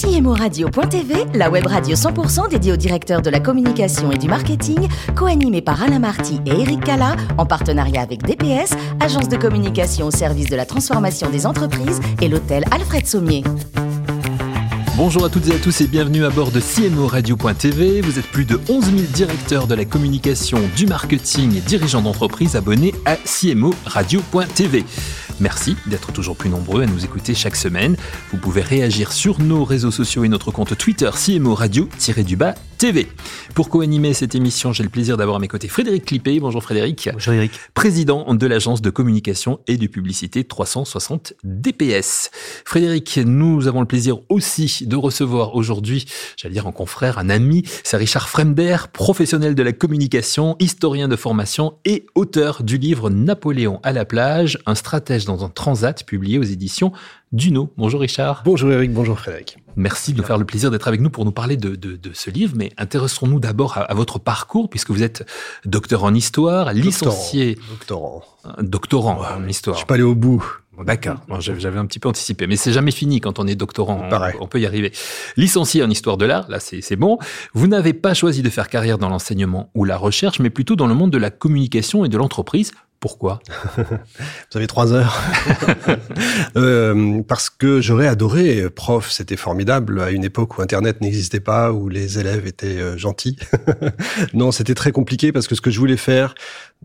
CMORadio.tv, la web radio 100% dédiée aux directeurs de la communication et du marketing, co-animée par Alain Marty et Eric Cala, en partenariat avec DPS, agence de communication au service de la transformation des entreprises, et l'hôtel Alfred Sommier. Bonjour à toutes et à tous et bienvenue à bord de CMO Radio.tv. Vous êtes plus de 11 000 directeurs de la communication, du marketing et dirigeants d'entreprise abonnés à CMO Radio.tv. Merci d'être toujours plus nombreux à nous écouter chaque semaine. Vous pouvez réagir sur nos réseaux sociaux et notre compte Twitter CMO Radio-du-bas TV. Pour co-animer cette émission, j'ai le plaisir d'avoir à mes côtés Frédéric Clippé. Bonjour Frédéric. Bonjour Eric. Président de l'agence de communication et de publicité 360 DPS. Frédéric, nous avons le plaisir aussi de recevoir aujourd'hui, j'allais dire en confrère, un ami, c'est Richard Fremder, professionnel de la communication, historien de formation et auteur du livre Napoléon à la plage, un stratège dans un transat publié aux éditions Duno. Bonjour Richard. Bonjour Eric, bonjour Frédéric. Merci de nous faire le plaisir d'être avec nous pour nous parler de, ce livre, mais intéressons-nous d'abord à, votre parcours, puisque vous êtes docteur en histoire, licencié... Doctorant. Doctorant, en histoire. Je suis pas allé au bout. D'accord, j'avais un petit peu anticipé, mais c'est jamais fini quand on est doctorant, on, on, peut y arriver. Licencié en histoire de l'art, là c'est bon. Vous n'avez pas choisi de faire carrière dans l'enseignement ou la recherche, mais plutôt dans le monde de la communication et de l'entreprise. Pourquoi? Vous avez trois heures. euh, parce que j'aurais adoré prof, c'était formidable à une époque où Internet n'existait pas, où les élèves étaient euh, gentils. non, c'était très compliqué parce que ce que je voulais faire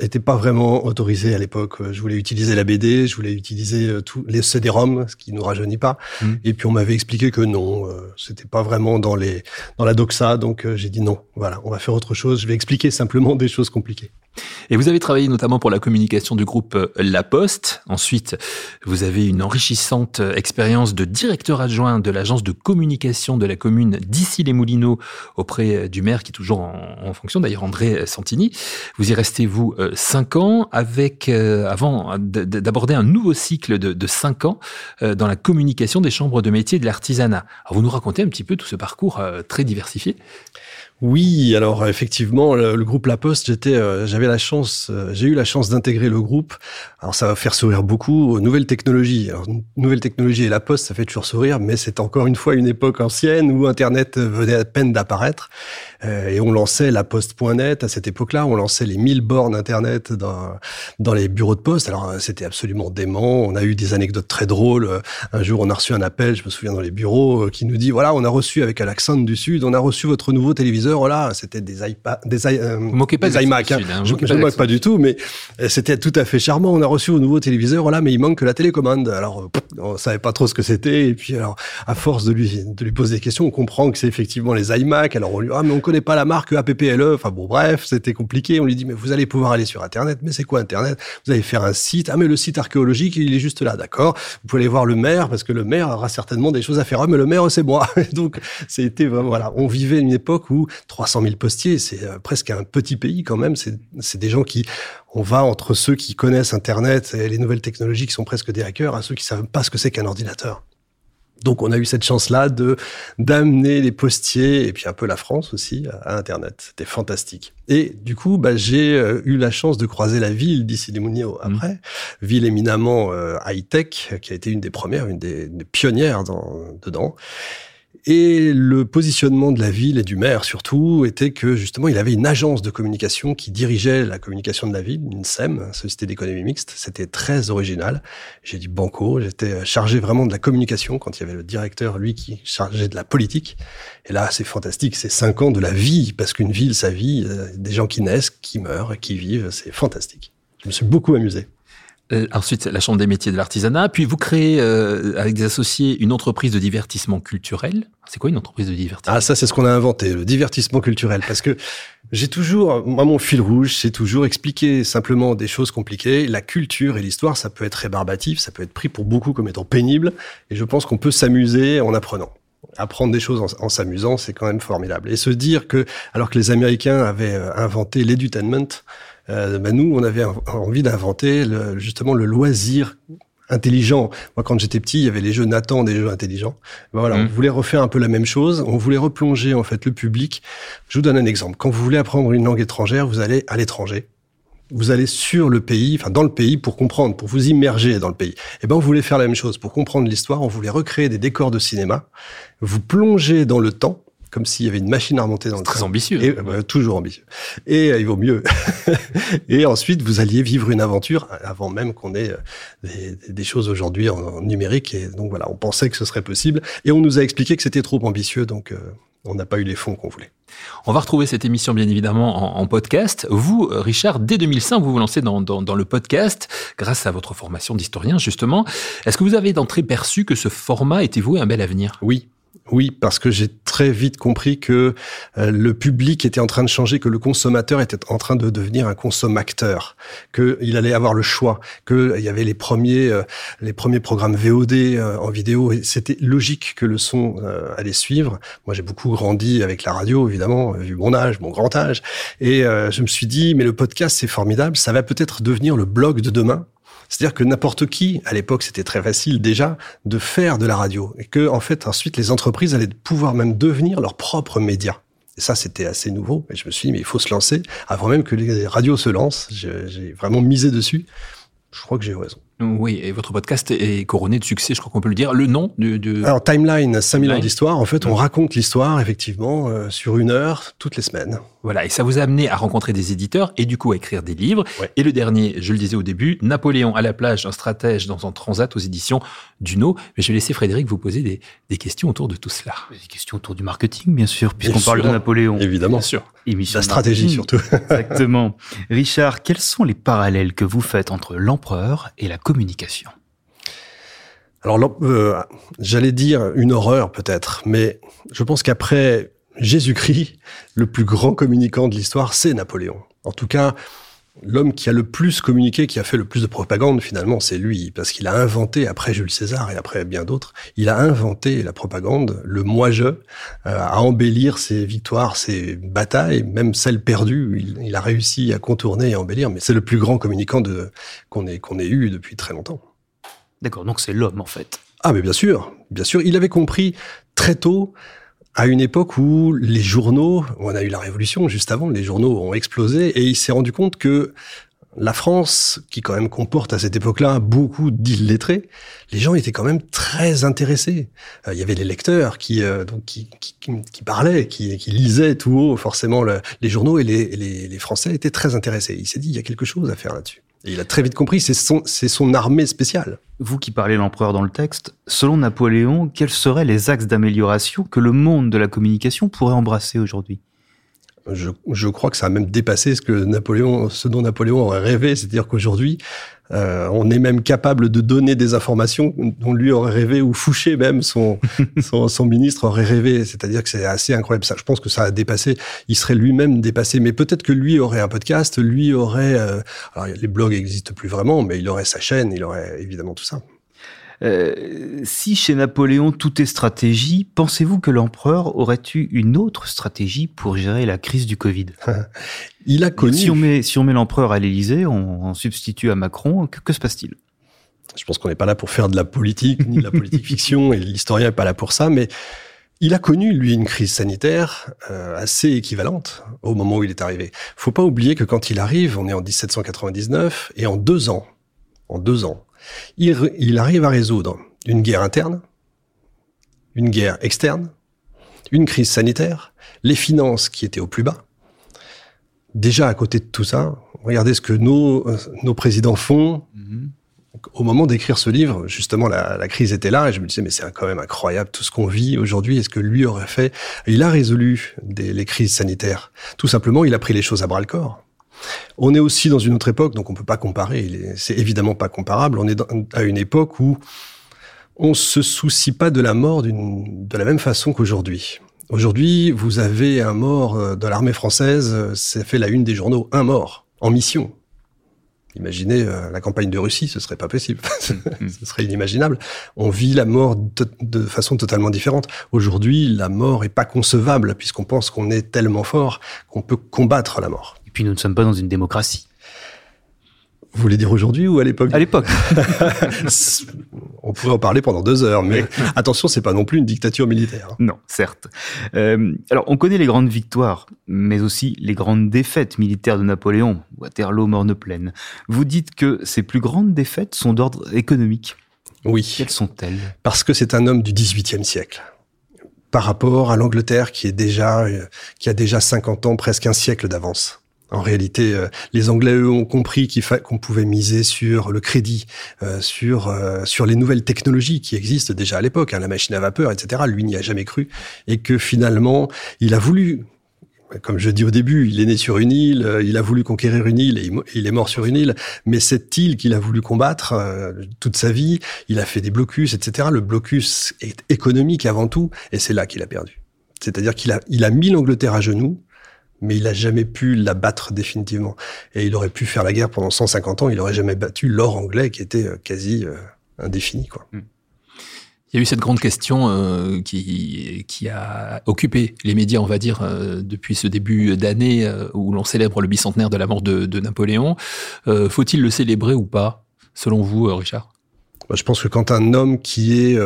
n'était pas vraiment autorisé à l'époque. Je voulais utiliser la BD, je voulais utiliser euh, tous les CD-ROM, ce qui nous rajeunit pas. Mmh. Et puis on m'avait expliqué que non, euh, c'était pas vraiment dans les dans la doxa, donc euh, j'ai dit non. Voilà, on va faire autre chose. Je vais expliquer simplement des choses compliquées. Et vous avez travaillé notamment pour la communication du groupe euh, La Poste. Ensuite, vous avez une enrichissante expérience de directeur adjoint de l'agence de communication de la commune d'Issy-les-Moulineaux auprès du maire qui est toujours en, fonction, d'ailleurs André Santini. Vous y restez, vous, cinq ans avec, avant d'aborder un nouveau cycle de, de cinq ans dans la communication des chambres de métiers de l'artisanat. Vous nous racontez un petit peu tout ce parcours très diversifié? Oui, alors effectivement, le, groupe La Poste, j'étais, euh, j'avais la chance, euh, j'ai eu la chance d'intégrer le groupe. Alors ça va faire sourire beaucoup aux nouvelles technologies. Alors nouvelles technologies et La Poste, ça fait toujours sourire, mais c'est encore une fois une époque ancienne où Internet venait à peine d'apparaître euh, et on lançait La Poste.net à cette époque-là. On lançait les 1000 bornes Internet dans dans les bureaux de poste. Alors c'était absolument dément. On a eu des anecdotes très drôles. Un jour, on a reçu un appel, je me souviens dans les bureaux, qui nous dit voilà, on a reçu avec Alexandre du Sud, on a reçu votre nouveau téléviseur là, c'était des iPad, des, euh, moquez pas des iMac. Hein. je ne moque pas du tout, mais euh, c'était tout à fait charmant. On a reçu au nouveau téléviseur, là, mais il manque que la télécommande. Alors, euh, on savait pas trop ce que c'était. Et puis, alors, à force de lui, de lui poser des questions, on comprend que c'est effectivement les iMac. Alors, on lui, ah, mais on connaît pas la marque APPLE. Enfin, bon, bref, c'était compliqué. On lui dit, mais vous allez pouvoir aller sur Internet. Mais c'est quoi Internet? Vous allez faire un site. Ah, mais le site archéologique, il est juste là. D'accord. Vous pouvez aller voir le maire parce que le maire aura certainement des choses à faire. Ah, mais le maire, c'est moi. Donc, c'était vraiment, voilà. On vivait une époque où 300 000 postiers, c'est euh, presque un petit pays quand même. C'est des gens qui, on va entre ceux qui connaissent Internet et les nouvelles technologies qui sont presque des hackers à ceux qui savent pas ce que c'est qu'un ordinateur. Donc on a eu cette chance-là de d'amener les postiers et puis un peu la France aussi à Internet. C'était fantastique. Et du coup, bah, j'ai euh, eu la chance de croiser la ville d'ici des Mounio après, mmh. ville éminemment euh, high-tech, qui a été une des premières, une des, des pionnières dans, dedans. Et le positionnement de la ville et du maire surtout était que justement il avait une agence de communication qui dirigeait la communication de la ville, une SEM, Société d'économie mixte. C'était très original. J'ai dit banco, j'étais chargé vraiment de la communication quand il y avait le directeur, lui, qui chargeait de la politique. Et là, c'est fantastique, c'est cinq ans de la vie, parce qu'une ville, sa vie, euh, des gens qui naissent, qui meurent, qui vivent, c'est fantastique. Je me suis beaucoup amusé. Euh, ensuite, la Chambre des métiers de l'artisanat. Puis vous créez, euh, avec des associés, une entreprise de divertissement culturel. C'est quoi une entreprise de divertissement? Ah, ça, c'est ce qu'on a inventé, le divertissement culturel. Parce que j'ai toujours, moi, mon fil rouge, c'est toujours expliquer simplement des choses compliquées. La culture et l'histoire, ça peut être rébarbatif, ça peut être pris pour beaucoup comme étant pénible. Et je pense qu'on peut s'amuser en apprenant apprendre des choses en, s'amusant, c'est quand même formidable. Et se dire que, alors que les Américains avaient euh, inventé l'edutainment, euh, ben nous, on avait envie d'inventer justement le loisir intelligent. Moi, quand j'étais petit, il y avait les jeux Nathan, des jeux intelligents. Ben voilà, on mmh. voulait refaire un peu la même chose. On voulait replonger en fait le public. Je vous donne un exemple. Quand vous voulez apprendre une langue étrangère, vous allez à l'étranger vous allez sur le pays, enfin dans le pays pour comprendre, pour vous immerger dans le pays. Et eh ben on voulait faire la même chose pour comprendre l'histoire. On voulait recréer des décors de cinéma, vous plonger dans le temps comme s'il y avait une machine à remonter dans le Très ambitieux. Et, bah, toujours ambitieux. Et euh, il vaut mieux. et ensuite, vous alliez vivre une aventure avant même qu'on ait euh, des, des choses aujourd'hui en, numérique. Et donc voilà, on pensait que ce serait possible. Et on nous a expliqué que c'était trop ambitieux, donc euh, on n'a pas eu les fonds qu'on voulait. On va retrouver cette émission bien évidemment en, en podcast. Vous, Richard, dès 2005, vous vous lancez dans, dans, dans le podcast grâce à votre formation d'historien justement. Est-ce que vous avez d'entrée perçu que ce format était voué un bel avenir? Oui, oui, parce que j'ai très vite compris que euh, le public était en train de changer, que le consommateur était en train de devenir un consommateur, qu'il allait avoir le choix, qu'il y avait les premiers, euh, les premiers programmes VOD euh, en vidéo, et c'était logique que le son allait suivre. Moi, j'ai beaucoup grandi avec la radio, évidemment, vu mon âge, mon grand âge, et je me suis dit, mais le podcast, c'est formidable, ça va peut-être devenir le blog de demain, c'est-à-dire que n'importe qui, à l'époque, c'était très facile déjà de faire de la radio et que, en fait, ensuite, les entreprises allaient pouvoir même devenir leurs propres médias. Et ça, c'était assez nouveau. Et je me suis dit, mais il faut se lancer avant même que les radios se lancent. J'ai vraiment misé dessus. Je crois que j'ai raison. Oui, et votre podcast est couronné de succès, je crois qu'on peut le dire. Le nom de... Alors, Timeline, 5000 ans d'histoire. En fait, on raconte l'histoire, effectivement, euh, sur une heure, toutes les semaines. Voilà, et ça vous a amené à rencontrer des éditeurs et du coup à écrire des livres. Et le dernier, je le disais au début, Napoléon à la plage, un stratège dans un transat aux éditions Duno. Mais je vais laisser Frédéric vous poser des, des questions autour de tout cela. Des questions autour du marketing, bien sûr, puisqu'on parle de Napoléon. Évidemment. Bien sûr. la stratégie surtout. Exactement. Richard, quels sont les parallèles que vous faites entre l'empereur et la communication alors, euh, j'allais dire une horreur peut-être, mais je pense qu'après Jésus-Christ, le plus grand communicant de l'histoire, c'est Napoléon. En tout cas, l'homme qui a le plus communiqué, qui a fait le plus de propagande, finalement, c'est lui, parce qu'il a inventé, après Jules César et après bien d'autres, il a inventé la propagande, le moi-je, euh, à embellir ses victoires, ses batailles, même celles perdues, il, a réussi à contourner et embellir, mais c'est le plus grand communicant qu'on ait, qu'on ait eu depuis très longtemps. D'accord, donc c'est l'homme en fait. Ah mais bien sûr, bien sûr, il avait compris très tôt à une époque où les journaux, on a eu la révolution juste avant, les journaux ont explosé et il s'est rendu compte que la France, qui quand même comporte à cette époque-là beaucoup d'illettrés, les gens étaient quand même très intéressés. Euh, il y avait les lecteurs qui, euh, donc, qui, qui, qui, parlaient, qui, qui, lisaient tout haut forcément les journaux et les, les, les Français étaient très intéressés. Il s'est dit, il y a quelque chose à faire là-dessus. Et il a très vite compris, c'est son, c'est son armée spéciale. Vous qui parlez l'empereur dans le texte, selon Napoléon, quels seraient les axes d'amélioration que le monde de la communication pourrait embrasser aujourd'hui? Je, je, crois que ça a même dépassé ce que Napoléon, ce dont Napoléon aurait rêvé, c'est-à-dire qu'aujourd'hui, euh, on est même capable de donner des informations dont lui aurait rêvé, ou Fouché même, son, son, son, ministre aurait rêvé. C'est-à-dire que c'est assez incroyable. Ça, je pense que ça a dépassé. Il serait lui-même dépassé. Mais peut-être que lui aurait un podcast, lui aurait. Euh, alors les blogs n'existent plus vraiment, mais il aurait sa chaîne, il aurait évidemment tout ça. Euh, si chez Napoléon tout est stratégie, pensez-vous que l'empereur aurait eu une autre stratégie pour gérer la crise du Covid? Il a connu. Si on met, si on met l'empereur à l'Élysée, on, on, substitue à Macron, que, que se passe-t-il? Je pense qu'on n'est pas là pour faire de la politique, ni de la politique fiction, et l'historien n'est pas là pour ça, mais il a connu, lui, une crise sanitaire euh, assez équivalente au moment où il est arrivé. Faut pas oublier que quand il arrive, on est en 1799, et en deux ans, en deux ans, il, il arrive à résoudre une guerre interne, une guerre externe, une crise sanitaire, les finances qui étaient au plus bas, déjà à côté de tout ça, regardez ce que nos, nos présidents font. Mm-hmm. Au moment d'écrire ce livre, justement, la, la, crise était là et je me disais, mais c'est quand même incroyable tout ce qu'on vit aujourd'hui. Est-ce que lui aurait fait Il a résolu des, les crises sanitaires. Tout simplement, il a pris les choses à bras le corps. On est aussi dans une autre époque, donc on peut pas comparer. C'est évidemment pas comparable. On est dans, à une époque où on se soucie pas de la mort de la même façon qu'aujourd'hui. Aujourd'hui, vous avez un mort euh, de l'armée française, euh, ça fait la une des journaux, un mort en mission. Imaginez euh, la campagne de Russie, ce serait pas possible, mm. ce serait inimaginable. On vit la mort de, de façon totalement différente. Aujourd'hui, la mort est pas concevable puisqu'on pense qu'on est tellement fort qu'on peut combattre la mort. Puis nous ne sommes pas dans une démocratie. Vous voulez dire aujourd'hui ou à l'époque À l'époque. on pourrait en parler pendant deux heures, mais attention, c'est pas non plus une dictature militaire. Non, certes. Euh, alors, on connaît les grandes victoires, mais aussi les grandes défaites militaires de Napoléon, Waterloo, Morne-Plaine. Vous dites que ces plus grandes défaites sont d'ordre économique. Oui. Quelles sont-elles? Parce que c'est un homme du XVIIIe siècle. Par rapport à l'Angleterre qui est déjà, euh, qui a déjà 50 ans, presque un siècle d'avance. En réalité, euh, les Anglais eux ont compris qu'on pouvait miser sur le crédit, euh, sur euh, sur les nouvelles technologies qui existent déjà à l'époque, hein, la machine à vapeur, etc. Lui n'y a jamais cru et que finalement, il a voulu. Comme je dis au début, il est né sur une île, il a voulu conquérir une île et il est mort sur une île. Mais cette île qu'il a voulu combattre toute sa vie, il a fait des blocus, etc. Le blocus est économique avant tout, et c'est là qu'il a perdu. C'est-à-dire qu'il a, il a mis l'Angleterre à genoux, mais il a jamais pu la battre définitivement. Et il aurait pu faire la guerre pendant 150 ans, il aurait jamais battu l'or anglais qui était euh, quasi euh, indéfini. Quoi. Hmm. Il y a eu cette grande question euh, qui, qui a occupé les médias, on va dire, euh, depuis ce début d'année où l'on célèbre le bicentenaire de la mort de, de Napoléon. Faut-il le célébrer ou pas, selon vous, Richard? Bah, Je pense que quand un homme qui est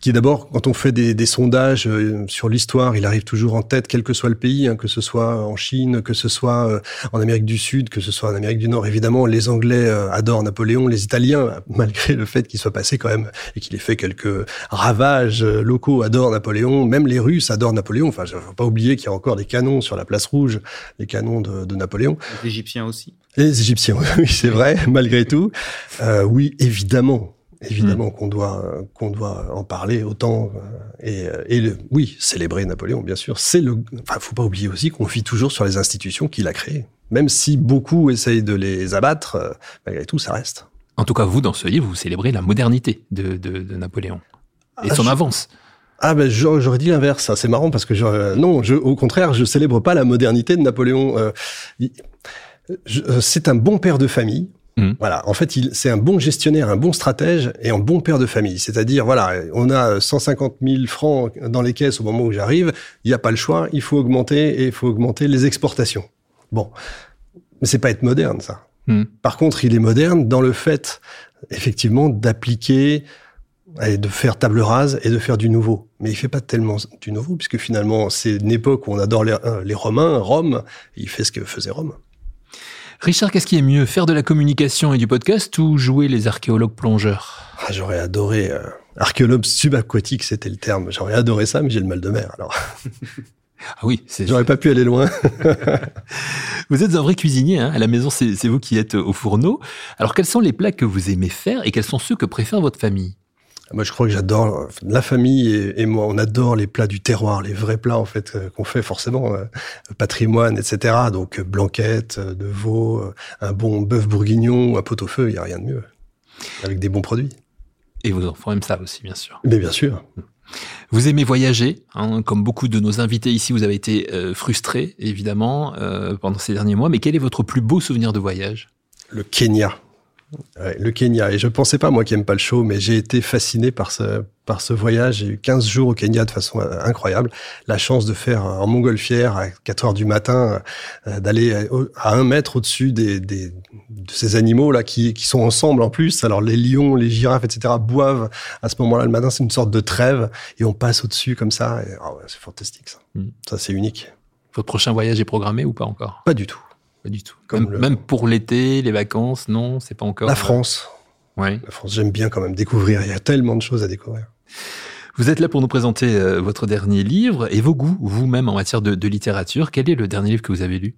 qui d'abord, quand on fait des, des sondages euh, sur l'histoire, il arrive toujours en tête, quel que soit le pays, hein, que ce soit en Chine, que ce soit euh, en Amérique du Sud, que ce soit en Amérique du Nord. Évidemment, les Anglais euh, adorent Napoléon, les Italiens, malgré le fait qu'il soit passé quand même et qu'il ait fait quelques ravages locaux, adorent Napoléon. Même les Russes adorent Napoléon. Enfin, il faut pas oublier qu'il y a encore des canons sur la place rouge, des canons de, de Napoléon. Les Égyptiens aussi. Les Égyptiens, oui, c'est vrai, malgré tout. Euh, oui, évidemment évidemment hmm. qu'on doit qu'on doit en parler autant euh, et, euh, et le, oui célébrer Napoléon bien sûr c'est le enfin faut pas oublier aussi qu'on vit toujours sur les institutions qu'il a créées même si beaucoup essayent de les abattre euh, malgré tout ça reste en tout cas vous dans ce livre vous célébrez la modernité de, de, de Napoléon et ah, son avance ah ben j'aurais dit l'inverse, c'est marrant parce que je, non, je, au contraire, je célèbre pas la modernité de Napoléon. Euh, c'est un bon père de famille, Mmh. Voilà. En fait, c'est un bon gestionnaire, un bon stratège et un bon père de famille. C'est-à-dire, voilà, on a 150 000 francs dans les caisses au moment où j'arrive. Il n'y a pas le choix. Il faut augmenter et il faut augmenter les exportations. Bon. Mais c'est pas être moderne, ça. Mmh. Par contre, il est moderne dans le fait, effectivement, d'appliquer et de faire table rase et de faire du nouveau. Mais il fait pas tellement du nouveau, puisque finalement, c'est une époque où on adore les, euh, les Romains, Rome, et il fait ce que faisait Rome. Richard, qu'est-ce qui est mieux, faire de la communication et du podcast ou jouer les archéologues plongeurs? Ah, J'aurais adoré. Euh, archéologue subaquatique, c'était le terme. J'aurais adoré ça, mais j'ai le mal de mer. Alors. Ah oui, J'aurais pas pu aller loin. vous êtes un vrai cuisinier, hein à la maison, c'est vous qui êtes au fourneau. Alors, quels sont les plats que vous aimez faire et quels sont ceux que préfère votre famille? Moi, je crois que j'adore la famille et, moi, on adore les plats du terroir, les vrais plats en fait euh, qu'on fait forcément euh, patrimoine, etc. Donc euh, blanquette de veau, un bon bœuf bourguignon, un pot-au-feu, il y a rien de mieux, avec des bons produits. Et vos enfants aiment ça aussi, bien sûr. Mais bien sûr. Vous aimez voyager, hein, comme beaucoup de nos invités ici, vous avez été frustré, évidemment, pendant ces derniers mois. Mais quel est votre plus beau souvenir de voyage? Le Kenya le Kenya. Et je pensais pas, moi qui aime pas le show, mais j'ai été fasciné par ce, par ce voyage. J'ai eu 15 jours au Kenya de façon euh, incroyable. La chance de faire en montgolfière à 4 heures du matin, euh, d'aller à un mètre au-dessus des, des, de ces animaux là qui, qui sont ensemble en plus. Alors les lions, les girafes, etc. boivent à ce moment-là le matin. C'est une sorte de trêve et on passe au-dessus comme ça. Oh c'est fantastique ça. Mm. Ça c'est unique. Votre prochain voyage est programmé ou pas encore? Pas du tout. Pas du tout. Comme même, pour l'été, les vacances, non, c'est pas encore. La France. Ouais. La France, j'aime bien quand même découvrir. Il y a tellement de choses à découvrir. Vous êtes là pour nous présenter euh, votre dernier livre et vos goûts, vous-même, en matière de, de, littérature. Quel est le dernier livre que vous avez lu?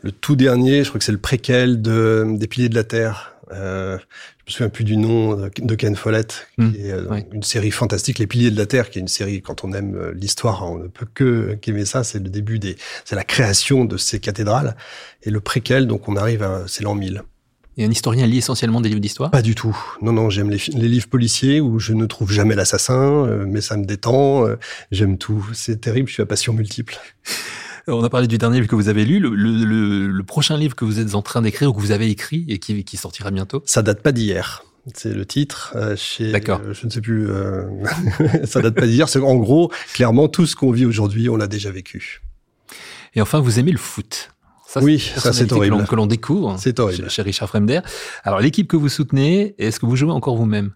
Le tout dernier, je crois que c'est le préquel de, des Piliers de la Terre. Euh, je me souviens plus du nom de Ken Follett, qui hmm. est euh, une série fantastique, Les Piliers de la Terre, qui est une série quand on aime euh, l'histoire, on ne peut que qu'aimer ça. C'est le début des, c'est la création de ces cathédrales et le préquel. Donc on arrive à, c'est l'an 1000. Et un historien lit essentiellement des livres d'histoire? Pas du tout. Non, non, j'aime les, les, livres policiers où je ne trouve jamais l'assassin, euh, mais ça me détend. j'aime tout. C'est terrible, je suis à passion multiple. On a parlé du dernier livre que vous avez lu. Le, prochain livre que vous êtes en train d'écrire ou que vous avez écrit et qui, qui sortira bientôt? Ça date pas d'hier. C'est le titre. Euh, chez, D'accord. Euh, je ne sais plus. Euh, ça date pas d'hier. C'est en gros, clairement, tout ce qu'on vit aujourd'hui, on l'a déjà vécu. Et enfin, vous aimez le foot Ça, oui, ça c'est horrible. Que l'on découvre. C'est horrible. Chez, chez Richard Fremder. Alors l'équipe que vous soutenez, est-ce que vous jouez encore vous-même?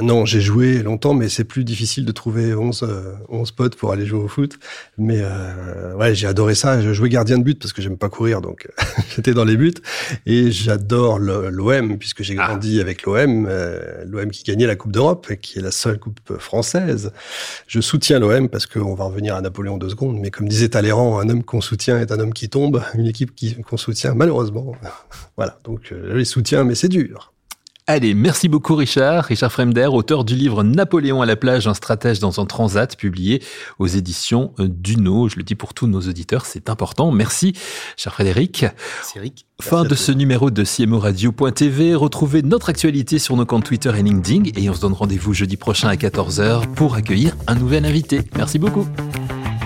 Non, j'ai joué longtemps, mais c'est plus difficile de trouver 11, euh, potes pour aller jouer au foot. Mais euh, ouais, j'ai adoré ça. Je jouais gardien de but parce que j'aime pas courir, donc j'étais dans les buts. Et j'adore l'OM puisque j'ai ah. grandi avec l'OM, euh, l'OM qui gagnait la Coupe d'Europe, qui est la seule coupe française. Je soutiens l'OM parce qu'on va revenir à Napoléon deux secondes. Mais comme disait Talleyrand, un homme qu'on soutient est un homme qui tombe. Une équipe qu'on soutient, malheureusement. voilà, donc je les soutiens, mais c'est dur. Allez, merci beaucoup Richard. Richard Fremder, auteur du livre Napoléon à la plage, un stratège dans un transat, publié aux éditions Duno. Je le dis pour tous nos auditeurs, c'est important. Merci, cher Frédéric. Merci Eric. Fin de ce numéro de CMO Radio.tv. Retrouvez notre actualité sur nos comptes Twitter et LinkedIn et on se donne rendez-vous jeudi prochain à 14h pour accueillir un nouvel invité. Merci beaucoup.